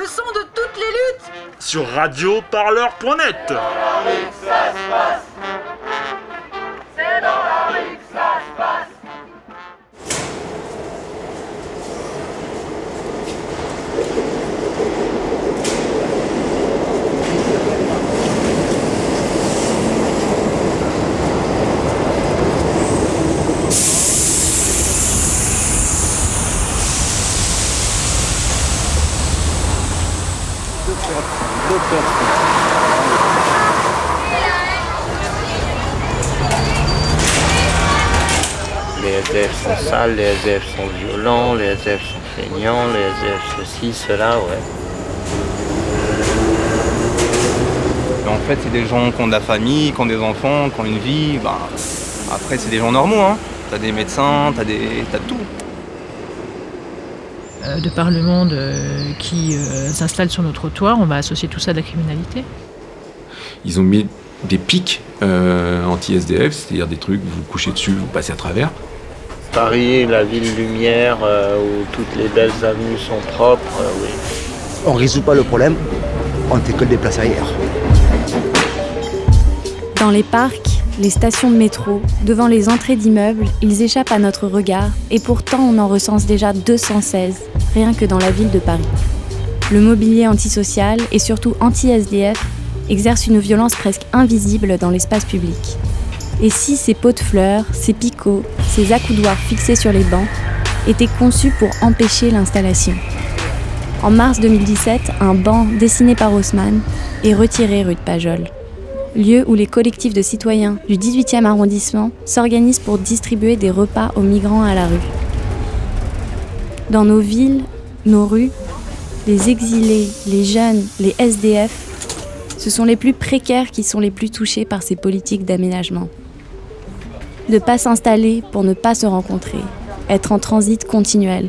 le son de toutes les luttes. Sur radioparleur.net Les SDF sont sales, les SDF sont violents, les SDF sont feignants, les SDF ceci, cela, ouais. En fait, c'est des gens qui ont de la famille, qui ont des enfants, qui ont une vie. Ben, après, c'est des gens normaux. Hein. T'as des médecins, t'as des, t'as tout. Euh, de par le monde euh, qui euh, s'installe sur nos trottoirs, on va associer tout ça à la criminalité. Ils ont mis des pics euh, anti-SDF, c'est-à-dire des trucs, vous vous couchez dessus, vous passez à travers. Paris, la ville lumière, euh, où toutes les belles avenues sont propres, euh, oui. On résout pas le problème, on ne fait que le déplacer ailleurs. Dans les parcs, les stations de métro, devant les entrées d'immeubles, ils échappent à notre regard et pourtant on en recense déjà 216, rien que dans la ville de Paris. Le mobilier antisocial et surtout anti-SDF exerce une violence presque invisible dans l'espace public. Et si ces pots de fleurs, ces picots, ces accoudoirs fixés sur les bancs étaient conçus pour empêcher l'installation? En mars 2017, un banc dessiné par Haussmann est retiré rue de Pajol lieu où les collectifs de citoyens du 18e arrondissement s'organisent pour distribuer des repas aux migrants à la rue. Dans nos villes, nos rues, les exilés, les jeunes, les SDF, ce sont les plus précaires qui sont les plus touchés par ces politiques d'aménagement. Ne pas s'installer pour ne pas se rencontrer, être en transit continuel.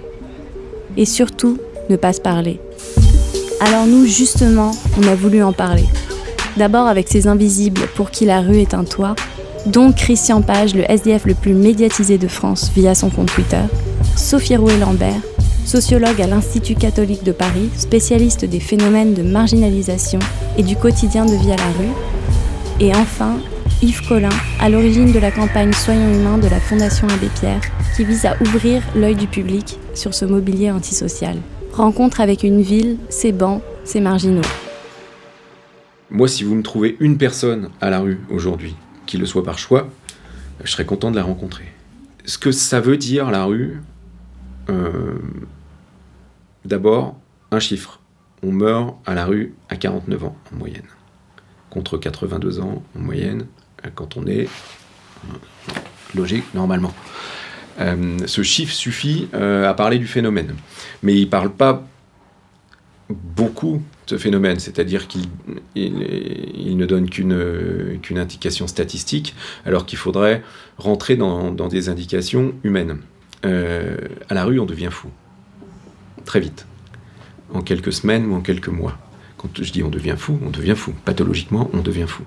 Et surtout, ne pas se parler. Alors nous, justement, on a voulu en parler. D'abord avec ces invisibles pour qui la rue est un toit, dont Christian Page, le SDF le plus médiatisé de France via son compte Twitter, Sophie Rouet-Lambert, sociologue à l'Institut catholique de Paris, spécialiste des phénomènes de marginalisation et du quotidien de vie à la rue, et enfin Yves Collin, à l'origine de la campagne Soyons humains de la Fondation Abbé Pierre, qui vise à ouvrir l'œil du public sur ce mobilier antisocial. Rencontre avec une ville, ses bancs, ses marginaux. Moi, si vous me trouvez une personne à la rue aujourd'hui, qui le soit par choix, je serais content de la rencontrer. Ce que ça veut dire, la rue, euh, d'abord, un chiffre. On meurt à la rue à 49 ans en moyenne, contre 82 ans en moyenne quand on est euh, logé normalement. Euh, ce chiffre suffit à parler du phénomène, mais il ne parle pas beaucoup ce phénomène, c'est-à-dire qu'il il, il ne donne qu'une indication statistique, alors qu'il faudrait rentrer dans, dans des indications humaines. Euh, à la rue, on devient fou. Très vite. En quelques semaines ou en quelques mois. Quand je dis on devient fou, on devient fou. Pathologiquement, on devient fou.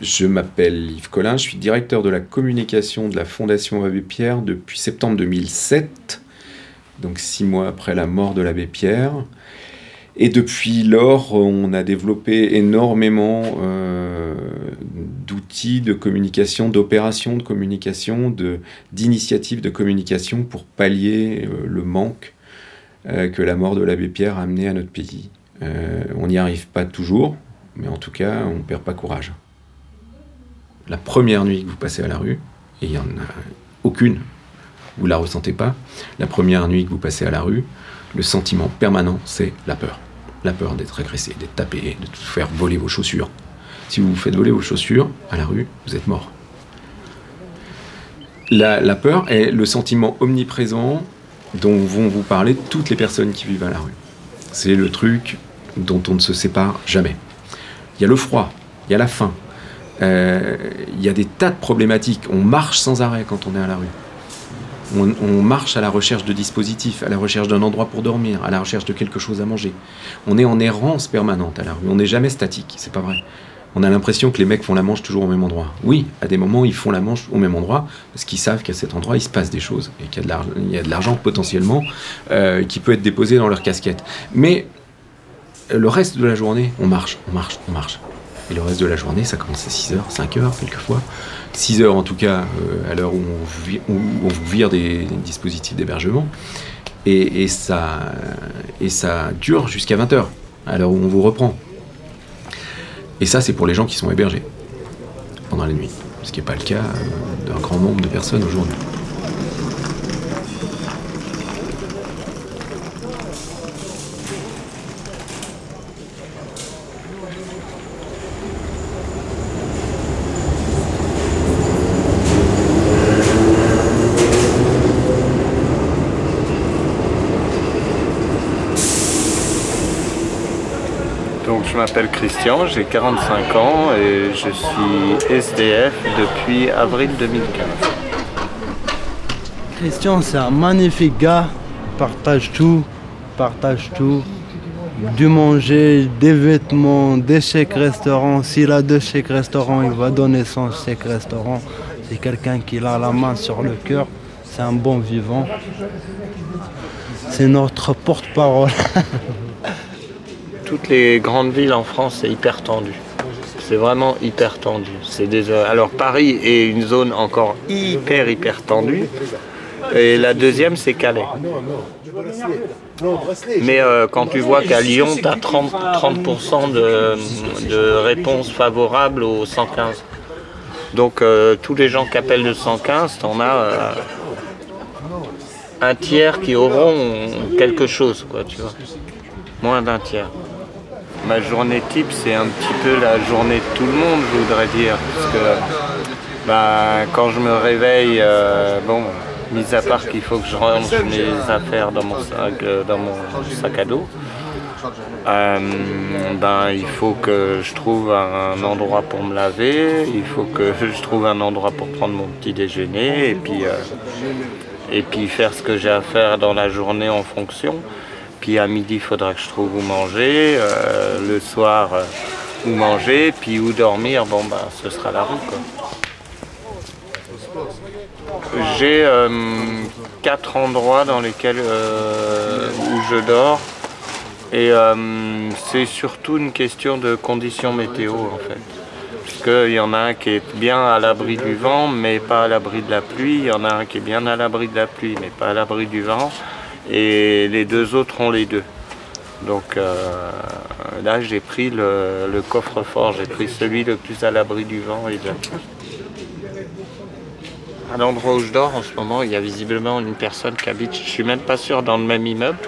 Je m'appelle Yves Collin, je suis directeur de la communication de la Fondation Abbé Pierre depuis septembre 2007, donc six mois après la mort de l'abbé Pierre. Et depuis lors, on a développé énormément euh, d'outils de communication, d'opérations de communication, d'initiatives de communication pour pallier euh, le manque euh, que la mort de l'abbé Pierre a amené à notre pays. On n'y arrive pas toujours, mais en tout cas, on ne perd pas courage. La première nuit que vous passez à la rue, et il n'y en a aucune, vous ne la ressentez pas, la première nuit que vous passez à la rue, le sentiment permanent, c'est la peur. La peur d'être agressé, d'être tapé, de faire voler vos chaussures. Si vous vous faites voler vos chaussures à la rue, vous êtes mort. La, la peur est le sentiment omniprésent dont vont vous parler toutes les personnes qui vivent à la rue. C'est le truc dont on ne se sépare jamais. Il y a le froid, il y a la faim, euh, il y a des tas de problématiques. On marche sans arrêt quand on est à la rue. On, marche à la recherche de dispositifs, à la recherche d'un endroit pour dormir, à la recherche de quelque chose à manger. On est en errance permanente à la rue. On n'est jamais statique, c'est pas vrai. On a l'impression que les mecs font la manche toujours au même endroit. Oui, à des moments, ils font la manche au même endroit parce qu'ils savent qu'à cet endroit, il se passe des choses et qu'il y a de l'argent, il y a de l'argent potentiellement euh, qui peut être déposé dans leur casquette. Mais le reste de la journée, on marche, on marche, on marche. Et le reste de la journée, ça commence à 6h, 5h quelquefois. 6h en tout cas, euh, à l'heure où, on vous vire des, dispositifs d'hébergement. Et, et ça, et ça dure jusqu'à 20h, à l'heure où on vous reprend. Et ça, c'est pour les gens qui sont hébergés pendant la nuit. Ce qui n'est pas le cas euh, d'un grand nombre de personnes aujourd'hui. M'appelle Christian, j'ai 45 ans et je suis SDF depuis avril 2015. Christian, c'est un magnifique gars. Partage tout, partage tout. Du manger, des vêtements, des chèques restaurants. S'il a deux chèques restaurants, il va donner son chèque restaurant. C'est quelqu'un qui a la main sur le cœur. C'est un bon vivant. C'est notre porte-parole. Toutes les grandes villes en France, c'est hyper tendu. C'est vraiment hyper tendu. C'est des... Alors Paris est une zone encore hyper hyper tendue. Et la deuxième, c'est Calais. Mais euh, quand tu vois qu'à Lyon, tu as 30%, 30 de, de réponses favorables au 115. Donc euh, tous les gens qui appellent le 115, tu en as euh, un tiers qui auront quelque chose, quoi, tu vois. Moins d'un tiers. Ma journée type, c'est un petit peu la journée de tout le monde, je voudrais dire. Parce que bah, quand je me réveille, euh, bon, mis à part qu'il faut que je range mes affaires dans mon sac, euh, dans mon sac à dos, ben, il faut que je trouve un endroit pour me laver, il faut que je trouve un endroit pour prendre mon petit déjeuner et puis, et puis faire ce que j'ai à faire dans la journée en fonction. Puis à midi, il faudra que je trouve où manger, euh, le soir, euh, où manger, puis où dormir, bon ben ce sera la quoi. J'ai euh, quatre endroits dans lesquels où je dors. Et c'est surtout une question de conditions météo en fait. Parce qu'il y en a un qui est bien à l'abri du vent, mais pas à l'abri de la pluie. Il y en a un qui est bien à l'abri de la pluie, mais pas à l'abri du vent. Et les deux autres ont les deux. Donc euh, là, j'ai pris le, coffre-fort, j'ai pris celui le plus à l'abri du vent et. À l'endroit où je dors en ce moment, il y a visiblement une personne qui habite, je suis même pas sûr, dans le même immeuble,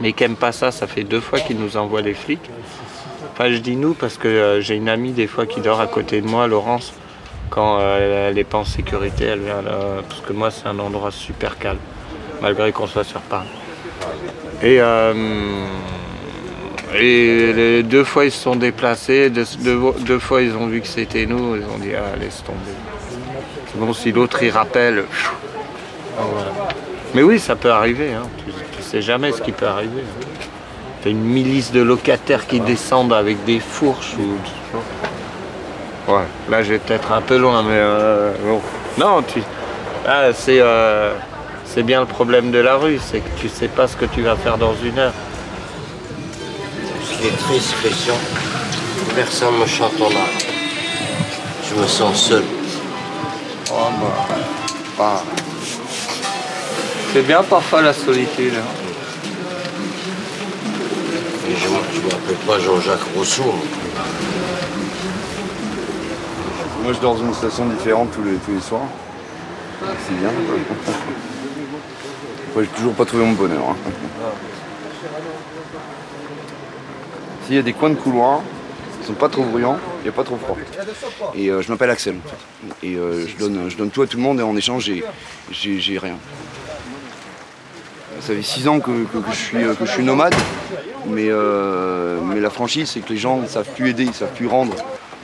mais qui aime pas ça. Ça fait deux fois qu'il nous envoie les flics. Enfin, je dis nous parce que euh, j'ai une amie des fois qui dort à côté de moi, Laurence, quand euh, elle n'est pas en sécurité, elle vient là, parce que moi c'est un endroit super calme, malgré qu'on soit sur Paris. Et, euh, et deux fois ils se sont déplacés, deux, fois ils ont vu que c'était nous, ils ont dit ah laisse tomber. Bon si l'autre il rappelle. Ah. Mais oui ça peut arriver, hein. tu, sais jamais ce qui peut arriver. hein. T'as une milice de locataires qui descendent avec des fourches ou. Ouais, là j'ai peut-être un peu loin, mais euh. Non, tu. Ah, c'est. euh, c'est bien le problème de la rue, c'est que tu sais pas ce que tu vas faire dans une heure. Ce qui est triste, Christian, personne ne me chante en âme. Je me sens seul. Oh, bah, bah. C'est bien parfois la solitude. hein. Et je ne m'appelle pas Jean-Jacques Rousseau. Moi, je dors dans une station différente tous les, tous les soirs. C'est bien. Moi, j'ai toujours pas trouvé mon bonheur. hein. S'il y a des coins de couloir, ils sont pas trop bruyants, a pas trop froid. Et euh, je m'appelle Axel. Et euh, je, donne, je donne tout à tout le monde et en échange, j'ai- rien. Ça fait six ans que, je suis, que je suis nomade, mais, euh, mais la franchise, c'est que les gens ne savent plus aider, ils ne savent plus rendre.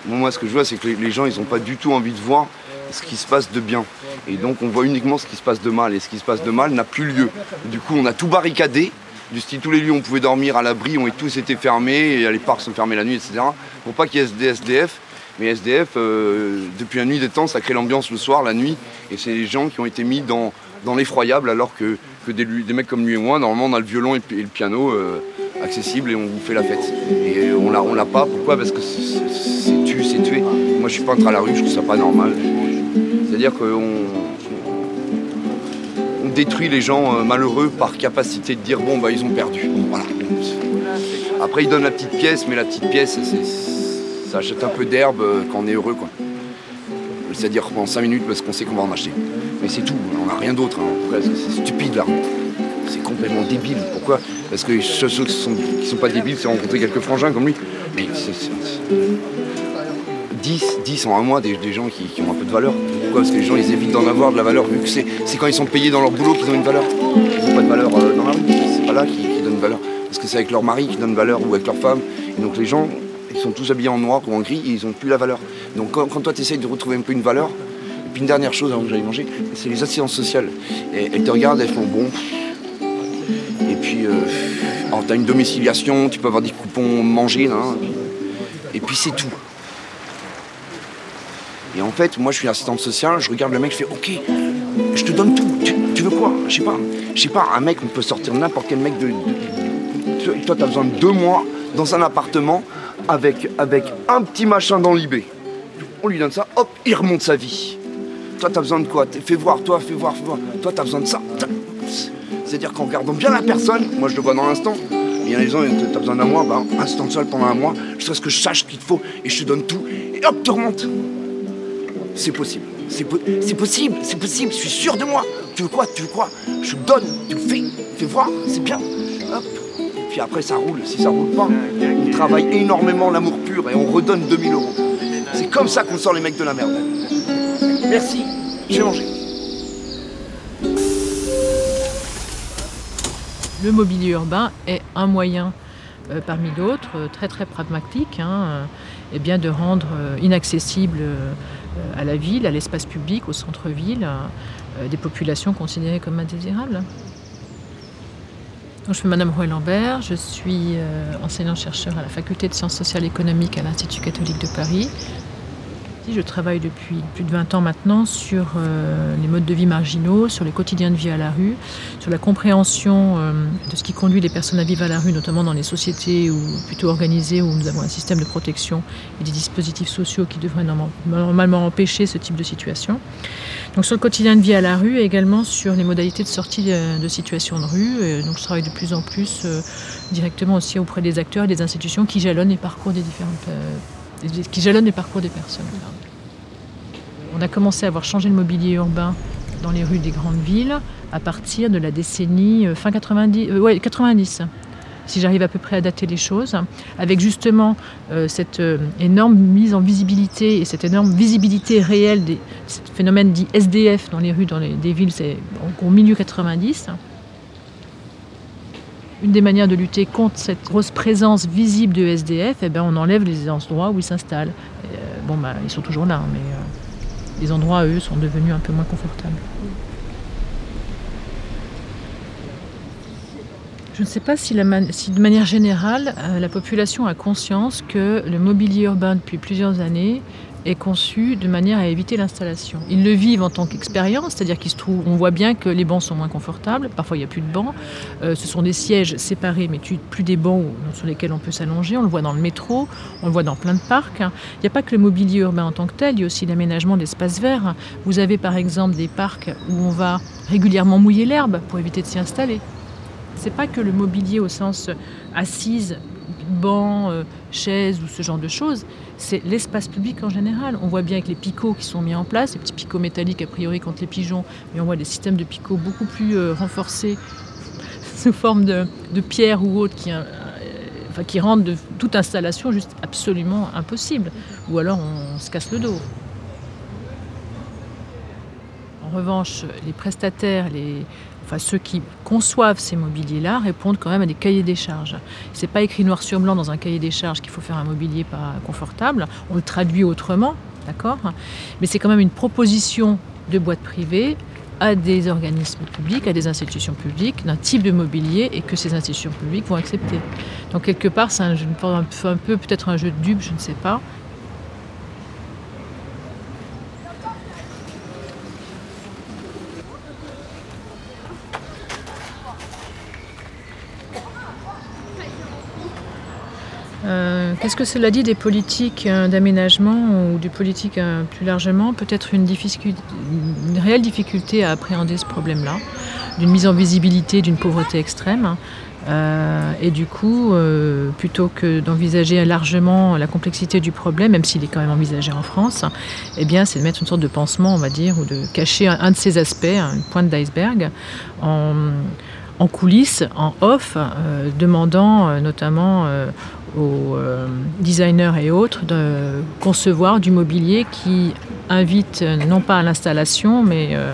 Moi, moi, ce que je vois, c'est que les, les gens, ils n'ont pas du tout envie de voir ce qui se passe de bien. Et donc, on voit uniquement ce qui se passe de mal. Et ce qui se passe de mal n'a plus lieu. Du coup, on a tout barricadé. Du style, tous les lieux où on pouvait dormir à l'abri ont tous été fermés. Et les parcs sont fermés la nuit, etc. Pour pas qu'il y ait des SDF. Mais SDF, euh, depuis la nuit des temps, ça crée l'ambiance le soir, la nuit. Et c'est les gens qui ont été mis dans, l'effroyable, alors que, des, mecs comme lui et moi, normalement, on a le violon et, le piano euh, accessible et on vous fait la fête. Et on l'a, on l'a pas. Pourquoi? Parce que c'est, c'est tu, c'est tué. Moi, je suis peintre à la rue, je trouve ça pas normal. C'est-à-dire qu'on on détruit les gens euh, malheureux par capacité de dire bon bah ils ont perdu. Après ils donnent la petite pièce, mais la petite pièce ça achète un peu d'herbe euh, quand on est heureux quoi. C'est-à-dire pendant 5 minutes parce qu'on sait qu'on va en acheter. Mais c'est tout, on n'a rien d'autre. hein. C'est, stupide là. C'est complètement débile. Pourquoi? Parce que ceux, qui sont, qui sont pas débiles, c'est rencontrer quelques frangins comme lui. Mais 10, 10 en un mois des, gens qui, qui ont un peu de valeur. Pourquoi Parce que les gens ils évitent d'en avoir de la valeur vu que c'est, quand ils sont payés dans leur boulot qu'ils ont une valeur. Ils n'ont pas de valeur euh, dans la rue. C'est pas là qu'ils, qu'ils donnent valeur. Parce que c'est avec leur mari qu'ils donnent valeur ou avec leur femme. Et donc les gens, ils sont tous habillés en noir ou en gris et ils n'ont plus la valeur. Donc quand, toi tu essayes de retrouver un peu une valeur, et puis une dernière chose avant que j'aille manger, c'est les assistances sociales. Et elles te regardent, elles font bon. Et puis, euh, alors t'as une domiciliation, tu peux avoir des coupons manger, hein. et puis c'est tout. Et en fait, moi je suis assistante sociale, je regarde le mec, je fais ok, je te donne tout. Tu, veux quoi? Je sais pas. Je sais pas, un mec, on peut sortir n'importe quel mec de. toi, t'as besoin de deux mois dans un appartement avec, avec un petit machin dans l'IB. On lui donne ça, hop, il remonte sa vie. Toi, t'as besoin de quoi? Fais voir, toi, fais voir, fais voir. Toi, t'as besoin de ça. C'est-à-dire qu'en regardant bien la personne, moi je le vois dans l'instant, il y a des gens, t'as besoin d'un mois, ben, instant seul pendant un mois, jusqu'à ce que je sache ce qu'il te faut et je te donne tout, et hop, tu remontes. C'est possible. C'est po- c'est possible, c'est possible, je suis sûr de moi. Tu veux quoi Tu veux quoi Je te donne, tu le fais, fais voir, c'est bien. Hop. Et puis après ça roule. Si ça roule pas, on travaille énormément l'amour pur et on redonne 2000 euros. C'est comme ça qu'on sort les mecs de la merde. Merci, j'ai mangé. Le mobilier urbain est un moyen euh, parmi d'autres, euh, très très pragmatique, hein, euh, eh bien de rendre inaccessible à la ville, à l'espace public, au centre-ville, euh, des populations considérées comme indésirables. Je suis Madame Roy Lambert, je suis euh, enseignant-chercheur à la faculté de sciences sociales et économiques à l'Institut catholique de Paris. Je travaille depuis plus de 20 ans maintenant sur euh, les modes de vie marginaux, sur les quotidiens de vie à la rue, sur la compréhension euh, de ce qui conduit les personnes à vivre à la rue, notamment dans les sociétés plutôt organisées où nous avons un système de protection et des dispositifs sociaux qui devraient norma- normalement empêcher ce type de situation. Donc sur le quotidien de vie à la rue et également sur les modalités de sortie de, de situation de rue. Donc je travaille de plus en plus euh, directement aussi auprès des acteurs et des institutions qui jalonnent les parcours des différentes euh, qui jalonnent les parcours des personnes. On a commencé à avoir changé le mobilier urbain dans les rues des grandes villes à partir de la décennie euh, fin 90, euh, ouais, 90 si j'arrive à peu près à dater les choses, avec justement euh, cette euh, énorme mise en visibilité et cette énorme visibilité réelle des ce phénomène dit SDF dans les rues dans les, des villes, c'est au milieu 90. Une des manières de lutter contre cette grosse présence visible de SDF, eh ben, on enlève les endroits où ils s'installent. Euh, bon, bah, ils sont toujours là, hein, mais euh, les endroits, eux, sont devenus un peu moins confortables. Je ne sais pas si de manière générale, euh, la population a conscience que le mobilier urbain depuis plusieurs années est conçu de manière à éviter l'installation. Ils le vivent en tant qu'expérience, c'est-à-dire qu'ils se trouvent, on voit bien que les bancs sont moins confortables, parfois il n'y a plus de bancs, Euh, ce sont des sièges séparés, mais plus des bancs sur lesquels on peut s'allonger, on le voit dans le métro, on le voit dans plein de parcs. Il n'y a pas que le mobilier urbain en tant que tel, il y a aussi l'aménagement d'espaces verts. Vous avez par exemple des parcs où on va régulièrement mouiller l'herbe pour éviter de s'y installer. C'est pas que le mobilier au sens assise, banc, euh, chaise ou ce genre de choses, c'est l'espace public en général. On voit bien avec les picots qui sont mis en place, les petits picots métalliques a priori contre les pigeons, mais on voit des systèmes de picots beaucoup plus euh, renforcés sous forme de, pierre ou autre qui, euh, qui rendent de toute installation juste absolument impossible. Ou alors on se casse le dos. En revanche, les prestataires, les, enfin ceux qui conçoivent ces mobiliers-là répondent quand même à des cahiers des charges. C'est pas écrit noir sur blanc dans un cahier des charges qu'il faut faire un mobilier pas confortable. On le traduit autrement, d'accord? Mais c'est quand même une proposition de boîte privée à des organismes publics, à des institutions publiques, d'un type de mobilier et que ces institutions publiques vont accepter. Donc quelque part, c'est un, peu peut-être un jeu de dupes, je ne sais pas. Euh, qu'est-ce que cela dit des politiques euh, d'aménagement ou des politiques euh, plus largement Peut-être une, réelle difficulté à appréhender ce problème-là, d'une mise en visibilité d'une pauvreté extrême. et du coup, plutôt que d'envisager largement la complexité du problème, même s'il est quand même envisagé en France, eh bien, c'est de mettre une sorte de pansement, on va dire, ou de cacher un, de ces aspects, une pointe d'iceberg, en, en, coulisses, en off, demandant notamment aux euh, designers et autres de concevoir du mobilier qui invite euh, non pas à l'installation, mais euh,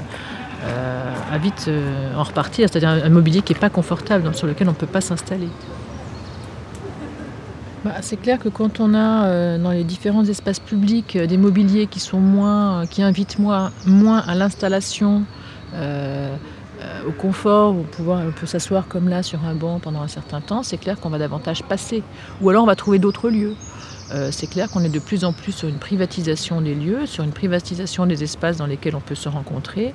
invite en repartir, c'est-à-dire un mobilier qui n'est pas confortable, sur lequel on ne peut pas s'installer. Bah, c'est clair que quand on a dans les différents espaces publics des mobiliers qui sont moins, qui invitent moins, moins à l'installation, euh, au confort, on peut s'asseoir comme là sur un banc pendant un certain temps, c'est clair qu'on va davantage passer. Ou alors on va trouver d'autres lieux. Euh, c'est clair qu'on est de plus en plus sur une privatisation des lieux, sur une privatisation des espaces dans lesquels on peut se rencontrer.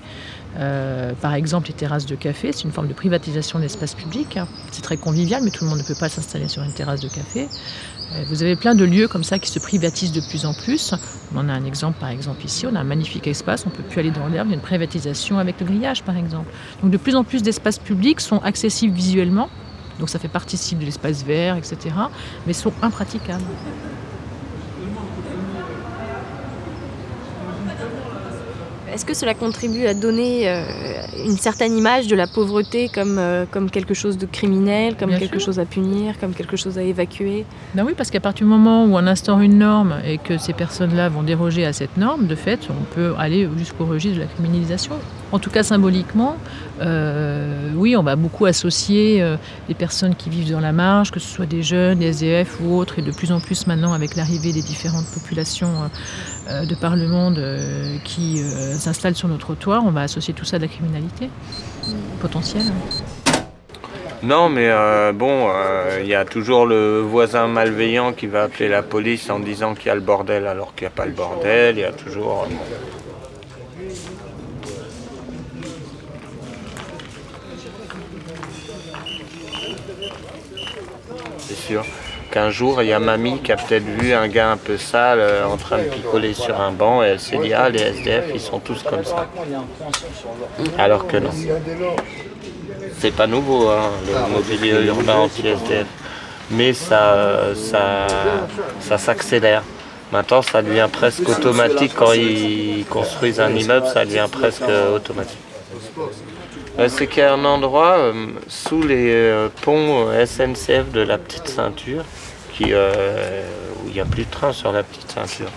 Euh, par exemple, les terrasses de café, c'est une forme de privatisation de l'espace public. C'est très convivial, mais tout le monde ne peut pas s'installer sur une terrasse de café. Euh, vous avez plein de lieux comme ça qui se privatisent de plus en plus. On en a un exemple par exemple ici, on a un magnifique espace, on ne peut plus aller dans l'herbe, il y a une privatisation avec le grillage par exemple. Donc de plus en plus d'espaces publics sont accessibles visuellement, donc ça fait partie de l'espace vert, etc., mais sont impraticables. Est-ce que cela contribue à donner euh, une certaine image de la pauvreté comme, euh, comme quelque chose de criminel, comme quelque chose à punir, comme quelque chose à évacuer? Ben oui, parce qu'à partir du moment où on instaure une norme et que ces personnes-là vont déroger à cette norme, de fait, on peut aller jusqu'au registre de la criminalisation. En tout cas, symboliquement, euh, oui, on va beaucoup associer les personnes qui vivent dans la marge, que ce soit des jeunes, des SDF ou autres, et de plus en plus maintenant avec l'arrivée des différentes populations de par le monde qui s'installe sur nos trottoirs, on va associer tout ça à la criminalité potentielle. Non, mais euh, bon, euh, il y a toujours le voisin malveillant qui va appeler la police en disant qu'il y a le bordel alors qu'il n'y a pas le bordel. Il y a toujours. Qu'un jour, il y a mamie qui a peut-être vu un gars un peu sale euh, en train de picoler sur un banc et elle s'est dit Ah, les SDF, ils sont tous comme ça. Alors que non. C'est pas nouveau, hein, le mobilier urbain anti-SDF. Mais ça, ça, ça s'accélère. Maintenant, ça devient presque automatique quand ils construisent un immeuble, ça devient presque automatique. Euh, c'est qu'il y a un endroit euh, sous les ponts SNCF de la petite ceinture euh, où il n'y a plus de train sur la petite ceinture.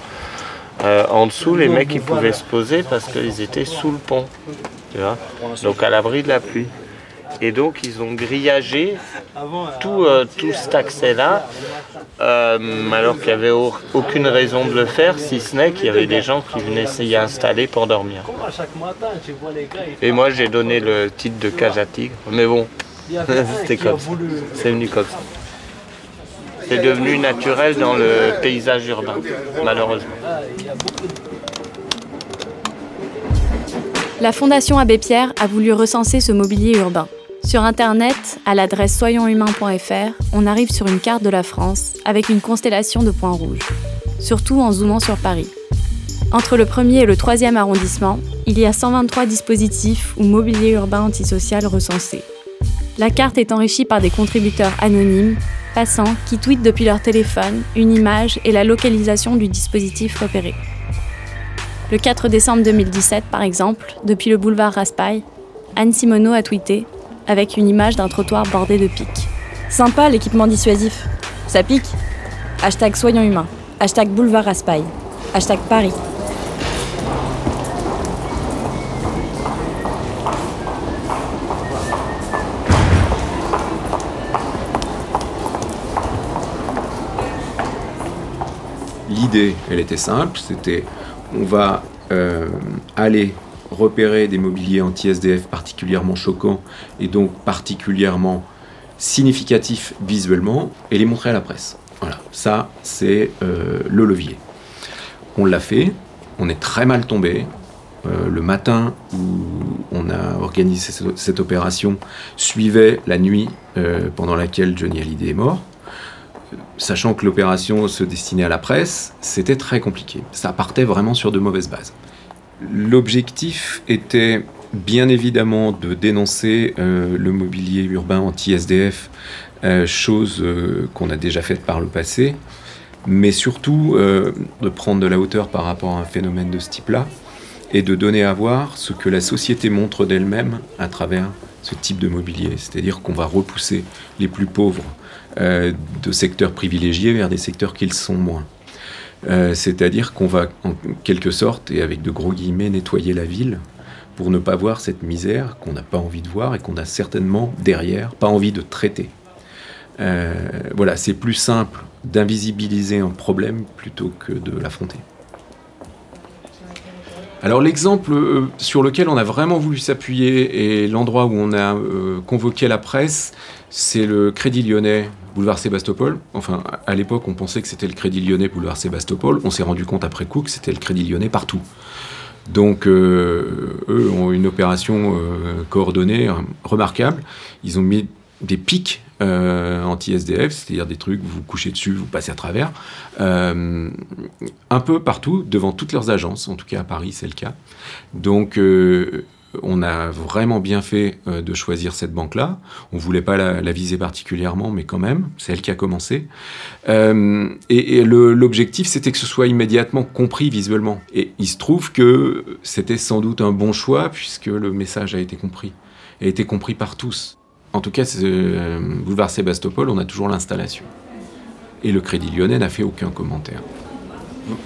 Euh, en dessous, les mecs ils pouvaient se poser parce qu'ils étaient sous le pont, tu vois, donc à l'abri de la pluie. Et donc ils ont grillagé tout, euh, tout cet accès-là, alors qu'il n'y avait aucune raison de le faire, si ce n'est qu'il y avait des gens qui venaient essayer d'installer pour dormir. Et moi j'ai donné le titre de cage à tigre, mais bon, c'était comme ça, c'est venu comme ça c'est devenu naturel dans le paysage urbain, malheureusement. La Fondation Abbé Pierre a voulu recenser ce mobilier urbain. Sur Internet, à l'adresse soyonshumains.fr, on arrive sur une carte de la France avec une constellation de points rouges, surtout en zoomant sur Paris. Entre le premier et le troisième arrondissement, il y a 123 dispositifs ou mobilier urbain antisocial recensés. La carte est enrichie par des contributeurs anonymes passants qui tweetent depuis leur téléphone une image et la localisation du dispositif repéré. Le 4 décembre 2017, par exemple, depuis le boulevard Raspail, Anne Simoneau a tweeté avec une image d'un trottoir bordé de pics. Sympa l'équipement dissuasif. Ça pique Hashtag soyons humains. Hashtag boulevard Raspail. Hashtag Paris. l'idée, elle était simple, c'était on va euh, aller repérer des mobiliers anti-SDF particulièrement choquants et donc particulièrement significatifs visuellement et les montrer à la presse. Voilà, ça c'est euh, le levier. On l'a fait, on est très mal tombé. Euh, le matin où on a organisé cette, opération suivait la nuit pendant laquelle Johnny Hallyday est mort. sachant que l'opération se destinait à la presse, c'était très compliqué. Ça partait vraiment sur de mauvaises bases. L'objectif était bien évidemment de dénoncer euh, le mobilier urbain anti-SDF, euh, chose euh, qu'on a déjà faite par le passé, mais surtout de prendre de la hauteur par rapport à un phénomène de ce type-là et de donner à voir ce que la société montre d'elle-même à travers ce type de mobilier. C'est-à-dire qu'on va repousser les plus pauvres de secteurs privilégiés vers des secteurs qu'ils sont moins. C'est-à-dire qu'on va en quelque sorte, et avec de gros guillemets, nettoyer la ville pour ne pas voir cette misère qu'on n'a pas envie de voir et qu'on a certainement derrière pas envie de traiter. Euh, voilà, c'est plus simple d'invisibiliser un problème plutôt que de l'affronter. Alors l'exemple euh, sur lequel on a vraiment voulu s'appuyer et l'endroit où on a euh, convoqué la presse, c'est le Crédit Lyonnais, boulevard Sébastopol. Enfin, à l'époque, on pensait que c'était le Crédit Lyonnais, boulevard Sébastopol. On s'est rendu compte après coup que c'était le Crédit Lyonnais partout. Donc, euh, eux ont une opération euh, coordonnée remarquable. Ils ont mis des pics euh, anti-SDF, c'est-à-dire des trucs, vous vous couchez dessus, vous passez à travers, un peu partout, devant toutes leurs agences, en tout cas à Paris c'est le cas. Donc on a vraiment bien fait euh, de choisir cette banque-là. On ne voulait pas la, viser particulièrement, mais quand même, c'est elle qui a commencé. Euh, et, l'objectif, c'était que ce soit immédiatement compris visuellement. Et il se trouve que c'était sans doute un bon choix, puisque le message a été compris, a été compris par tous. En tout cas, euh, boulevard Sébastopol, on a toujours l'installation. Et le Crédit Lyonnais n'a fait aucun commentaire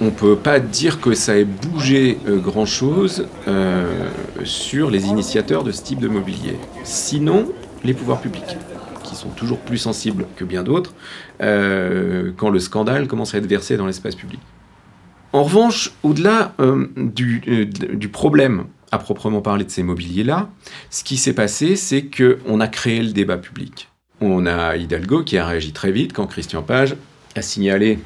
on ne peut pas dire que ça ait bougé euh, grand-chose euh, sur les initiateurs de ce type de mobilier. Sinon, les pouvoirs publics, qui sont toujours plus sensibles que bien d'autres, euh, quand le scandale commence à être versé dans l'espace public. En revanche, au-delà du, du, problème à proprement parler de ces mobiliers-là, ce qui s'est passé, c'est qu'on a créé le débat public. On a Hidalgo qui a réagi très vite quand Christian Page a signalé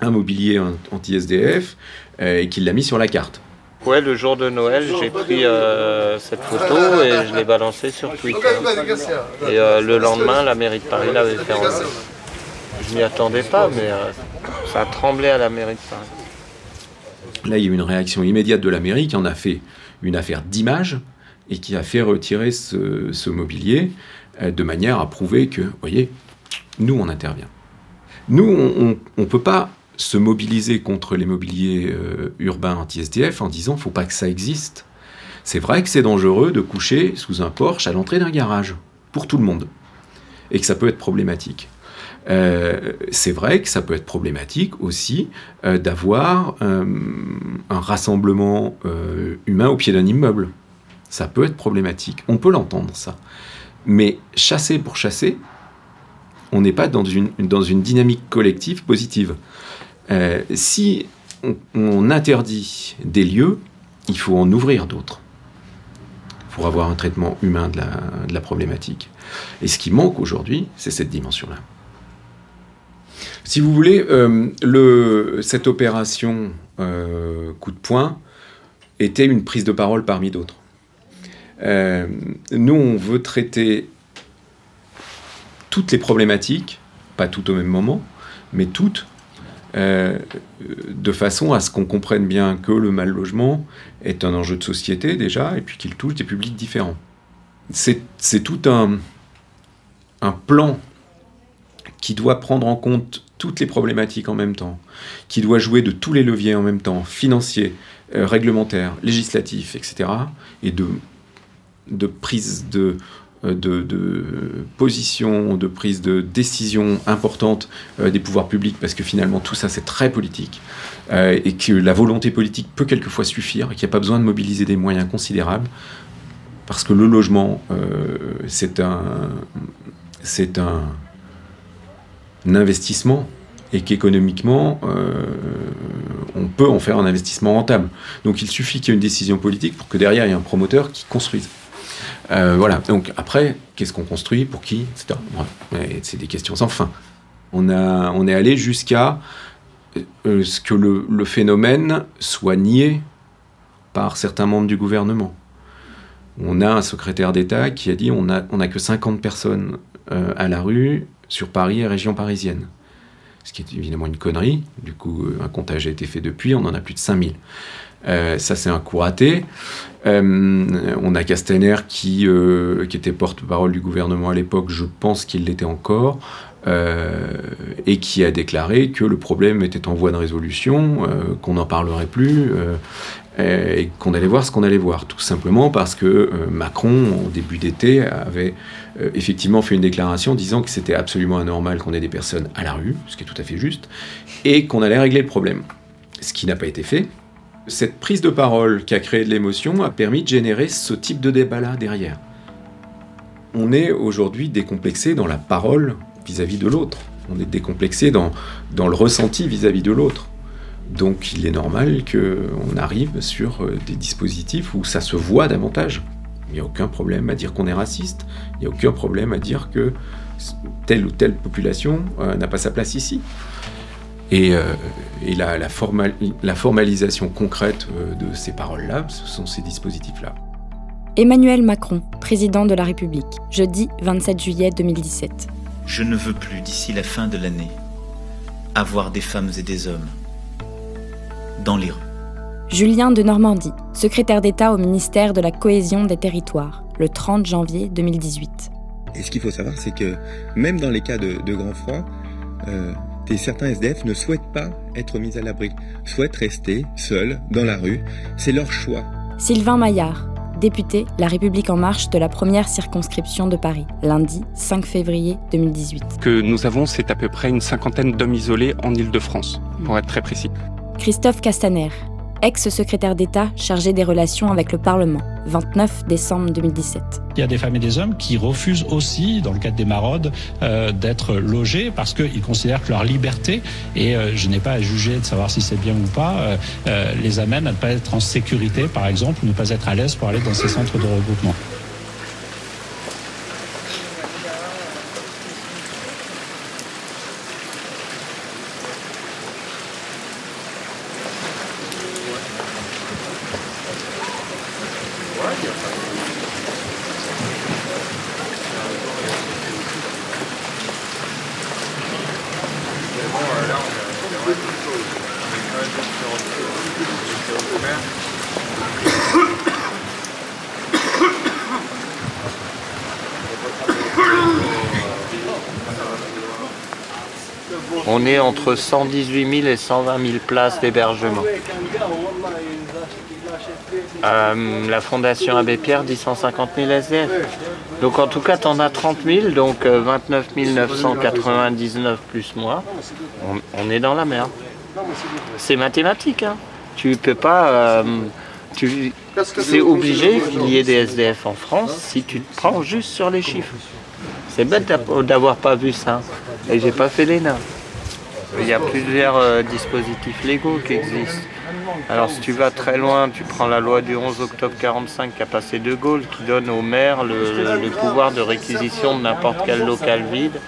un mobilier anti-SDF euh, et qu'il l'a mis sur la carte. Ouais, le jour de Noël, j'ai pris euh, cette photo et je l'ai balancée sur Twitter. Et euh, le lendemain, la mairie de Paris l'avait fait enlever. Je m'y attendais pas, mais ça a tremblé à la mairie de Paris. Là, il y a eu une réaction immédiate de la mairie qui en a fait une affaire d'image et qui a fait retirer ce, ce mobilier de manière à prouver que, vous voyez, nous, on intervient. Nous, on ne peut pas se mobiliser contre les mobiliers euh, urbains anti-SDF en disant faut pas que ça existe. C'est vrai que c'est dangereux de coucher sous un porche à l'entrée d'un garage, pour tout le monde, et que ça peut être problématique. Euh, c'est vrai que ça peut être problématique aussi euh, d'avoir un rassemblement humain au pied d'un immeuble. Ça peut être problématique. On peut l'entendre, ça. Mais chasser pour chasser, on n'est pas dans une, dans une dynamique collective positive. Euh, si on, interdit des lieux, il faut en ouvrir d'autres pour avoir un traitement humain de la, problématique. Et ce qui manque aujourd'hui, c'est cette dimension-là. Si vous voulez, euh, cette opération euh, coup de poing était une prise de parole parmi d'autres. nous, on veut traiter toutes les problématiques, pas toutes au même moment, mais toutes euh, de façon à ce qu'on comprenne bien que le mal logement est un enjeu de société déjà, et puis qu'il touche des publics différents. C'est tout un, plan qui doit prendre en compte toutes les problématiques en même temps, qui doit jouer de tous les leviers en même temps, financiers, euh, réglementaires, législatifs, etc., et de, prise de, de, de, position, de prise de décision importante euh, des pouvoirs publics, parce que finalement tout ça c'est très politique, euh, et que la volonté politique peut quelquefois suffire, et qu'il n'y a pas besoin de mobiliser des moyens considérables, parce que le logement c'est un, c'est un, investissement, et qu'économiquement on peut en faire un investissement rentable. Donc il suffit qu'il y ait une décision politique pour que derrière il y ait un promoteur qui construise. Euh, voilà, donc après, qu'est-ce qu'on construit, pour qui, etc. c'est des questions sans fin. On, a, est allé jusqu'à euh, ce que le, phénomène soit nié par certains membres du gouvernement. On a un secrétaire d'État qui a dit on n'a que 50 personnes euh, à la rue sur Paris et région parisienne. ce qui est évidemment une connerie. Du coup, euh, un comptage a été fait depuis, on en a plus de 5000. Euh, ça, c'est un coup raté. Euh, on a Castaner qui, euh, qui était porte-parole du gouvernement à l'époque, je pense qu'il l'était encore, et qui a déclaré que le problème était en voie de résolution, qu'on n'en parlerait plus, et qu'on allait voir ce qu'on allait voir. Tout simplement parce que Macron, au début d'été, avait effectivement fait une déclaration disant que c'était absolument anormal qu'on ait des personnes à la rue, ce qui est tout à fait juste, et qu'on allait régler le problème. Ce qui n'a pas été fait. Cette prise de parole qui a créé de l'émotion a permis de générer ce type de débat-là derrière. On est aujourd'hui décomplexé dans la parole vis-à-vis de l'autre. On est décomplexé dans, le ressenti vis-à-vis de l'autre. Donc il est normal qu'on arrive sur euh, des dispositifs où ça se voit davantage. Il n'y a aucun problème à dire qu'on est raciste. Il n'y a aucun problème à dire que telle ou telle population euh, n'a pas sa place ici. Et, euh, et la, la, formal- la formalisation concrète euh, de ces paroles-là, ce sont ces dispositifs-là. Emmanuel Macron, président de la République, jeudi 27 juillet 2017. Je ne veux plus, d'ici la fin de l'année, avoir des femmes et des hommes dans les rues. Julien de Normandie, secrétaire d'État au ministère de la Cohésion des Territoires, le 30 janvier 2018. Et ce qu'il faut savoir, c'est que même dans les cas de, de grand froid, euh, des, certains SDF ne souhaitent pas être mis à l'abri, souhaitent rester seuls dans la rue. C'est leur choix. Sylvain Maillard, député La République en marche de la première circonscription de Paris, lundi 5 février 2018. que nous avons, c'est à peu près une cinquantaine d'hommes isolés en Île-de-France, pour être très précis. Christophe Castaner, ex-secrétaire d'État chargé des relations avec le Parlement, 29 décembre 2017. Il y a des femmes et des hommes qui refusent aussi, dans le cadre des maraudes, euh, d'être logés parce qu'ils considèrent que leur liberté, et euh, je n'ai pas à juger de savoir si c'est bien ou pas, euh, les amène à ne pas être en sécurité, par exemple, ou ne pas être à l'aise pour aller dans ces centres de regroupement. Entre 118 000 et 120 000 places d'hébergement. Euh, la Fondation Abbé Pierre dit 150 000 SDF. Donc en tout cas, tu en as 30 000, donc euh, 29 999 plus moi. On, est dans la merde. C'est mathématique. Hein. Tu peux pas. euh, c'est obligé qu'il y ait des SDF en France si tu te prends juste sur les chiffres. C'est bête d'avoir pas vu ça. Et j'ai pas fait l'ENA. Il y a plusieurs euh, dispositifs légaux qui existent. Alors si tu vas très loin, tu prends la loi du 11 octobre 45 qui a passé De Gaulle, qui donne au maire le, pouvoir de réquisition de n'importe quel local vide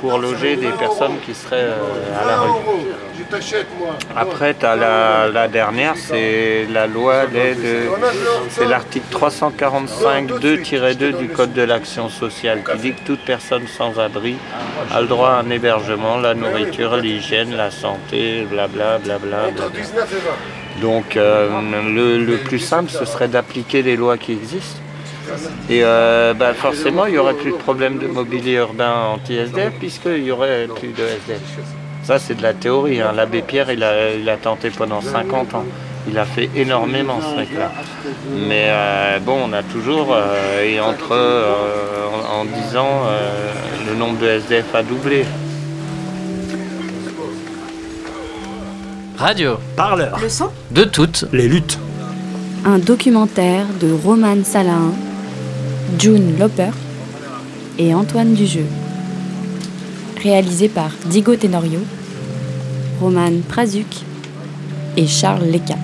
pour loger des personnes qui seraient euh, à la rue. Après, tu as la, la dernière, c'est la loi c'est l'article 345-2-2 du Code de l'action sociale qui dit que toute personne sans abri a le droit à un hébergement, la nourriture, l'hygiène, la santé, blabla, blabla. blabla. Donc euh, le, le plus simple, ce serait d'appliquer les lois qui existent. Et euh, bah, forcément, il n'y aurait plus de problème de mobilier urbain anti-SDF puisqu'il n'y aurait plus de SDF. Ça, c'est de la théorie. hein. L'abbé Pierre, il a, il a tenté pendant 50 ans. Il a fait énormément ce mec-là. Mais euh, bon, on a toujours, euh, et entre euh, en, en 10 ans, euh, le nombre de SDF a doublé. Radio. Parleur. Le son? De toutes les luttes. Un documentaire de Roman Salahin, June Loper et Antoine Dujeu. Réalisé par Diego Tenorio, Roman Prazuc et Charles Leca.